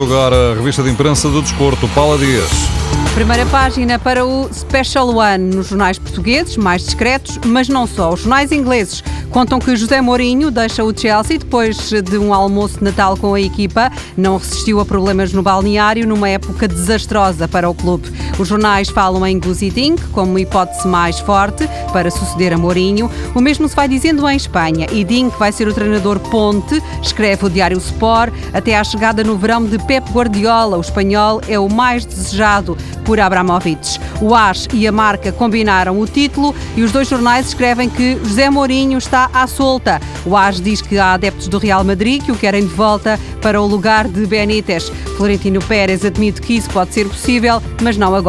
Agora a revista de imprensa do desporto, Paula Dias. Primeira página para o Special One nos jornais portugueses, mais discretos, mas não só. Os jornais ingleses contam que José Mourinho deixa o Chelsea depois de um almoço de Natal com a equipa. Não resistiu a problemas no balneário numa época desastrosa para o clube. Os jornais falam em Guzi Dink como hipótese mais forte para suceder a Mourinho. O mesmo se vai dizendo em Espanha. E Dink vai ser o treinador ponte, escreve o Diário Sport, até à chegada no verão de Pep Guardiola. O espanhol é o mais desejado por Abramovich. O AS e a marca combinaram o título e os dois jornais escrevem que José Mourinho está à solta. O AS diz que há adeptos do Real Madrid que o querem de volta para o lugar de Benítez. Florentino Pérez admite que isso pode ser possível, mas não agora.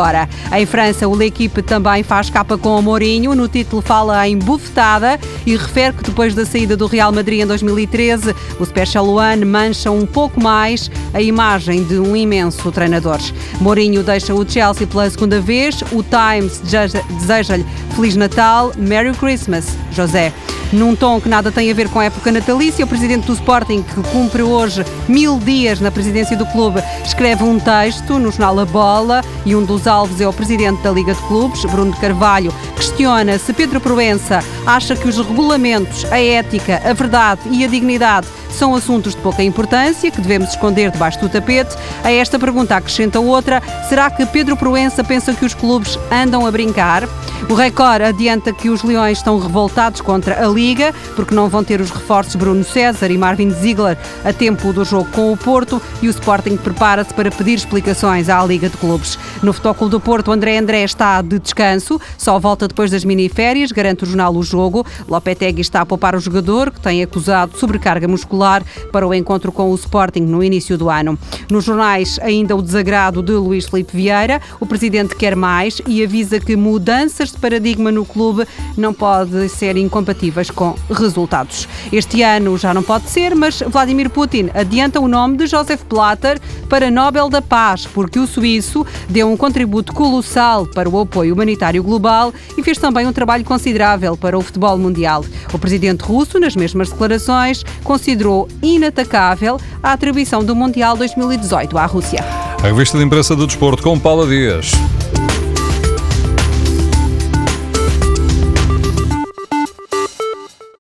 Em França, o L'Equipe também faz capa com o Mourinho. No título fala em bufetada e refere que depois da saída do Real Madrid em 2013, o Special One mancha um pouco mais a imagem de um imenso treinador. Mourinho deixa o Chelsea pela segunda vez. O Times deseja-lhe Feliz Natal, Merry Christmas, José. Num tom que nada tem a ver com a época natalícia, o presidente do Sporting, que cumpre hoje mil dias na presidência do clube, escreve um texto no jornal A Bola e um dos alvos é o presidente da Liga de Clubes, Bruno Carvalho, questiona se Pedro Proença acha que os regulamentos, a ética, a verdade e a dignidade são assuntos de pouca importância que devemos esconder debaixo do tapete. A esta pergunta acrescenta outra: será que Pedro Proença pensa que os clubes andam a brincar? O Record adianta que os Leões estão revoltados contra a Liga porque não vão ter os reforços Bruno César e Marvin Ziegler a tempo do jogo com o Porto e o Sporting prepara-se para pedir explicações à Liga de Clubes. No Futebol do Porto, André André está de descanso, só volta depois das miniférias, garante o jornal O Jogo. Lopetegui está a poupar o jogador, que tem acusado sobrecarga muscular para o encontro com o Sporting no início do ano. Nos jornais, ainda o desagrado de Luís Felipe Vieira. O presidente quer mais e avisa que mudanças de paradigma no clube não podem ser incompatíveis com resultados. Este ano já não pode ser, mas Vladimir Putin adianta o nome de Joseph Blatter para Nobel da Paz, porque o suíço deu um contributo colossal para o apoio humanitário global e fez também um trabalho considerável para o futebol mundial. O presidente russo, nas mesmas declarações, considerou inatacável a atribuição do Mundial 2018 à Rússia. A revista de imprensa do desporto com Paula Dias.